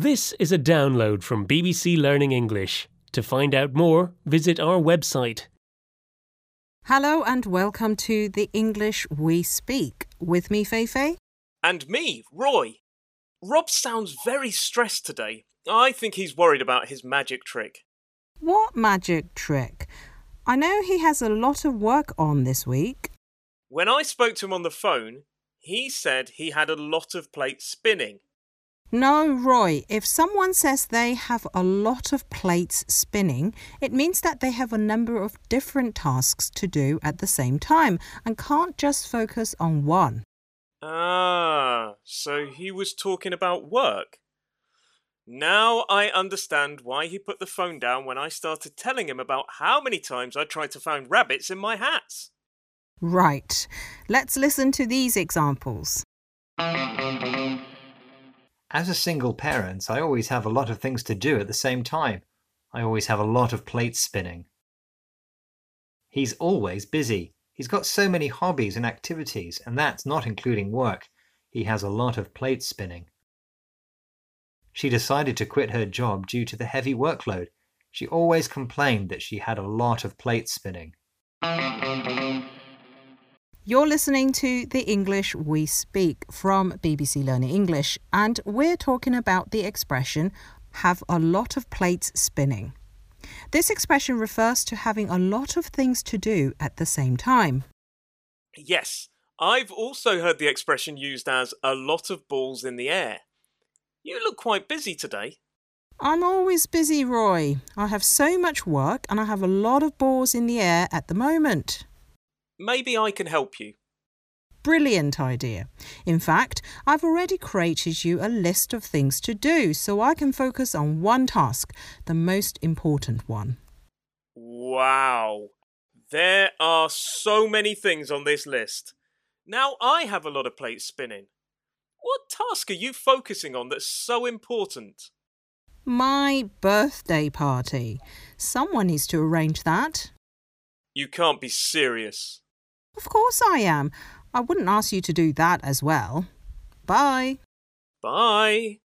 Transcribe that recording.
This is a download from BBC Learning English. To find out more, visit our website. Hello and welcome to the English We Speak. With me, Feifei. And me, Roy. Rob sounds very stressed today. I think he's worried about his magic trick. What magic trick? I know he has a lot of work on this week. When I spoke to him on the phone, he said he had a lot of plates spinning. No, Roy, if someone says they have a lot of plates spinning, it means that they have a number of different tasks to do at the same time and can't just focus on one. Ah, so he was talking about work. Now I understand why he put the phone down when I started telling him about how many times I tried to find rabbits in my hats. Right. Let's listen to these examples. As a single parent, I always have a lot of things to do at the same time. I always have a lot of plates spinning. He's always busy. He's got so many hobbies and activities, and that's not including work. He has a lot of plates spinning. She decided to quit her job due to the heavy workload. She always complained that she had a lot of plates spinning. You're listening to The English We Speak from BBC Learning English, and we're talking about the expression have a lot of plates spinning. This expression refers to having a lot of things to do at the same time. Yes, I've also heard the expression used as a lot of balls in the air. You look quite busy today. I'm always busy, Roy. I have so much work and I have a lot of balls in the air at the moment. Maybe I can help you. Brilliant idea. In fact, I've already created you a list of things to do so I can focus on one task, the most important one. Wow. There are so many things on this list. Now I have a lot of plates spinning. What task are you focusing on that's so important? My birthday party. Someone needs to arrange that. You can't be serious. Of course I am. I wouldn't ask you to do that as well. Bye. Bye.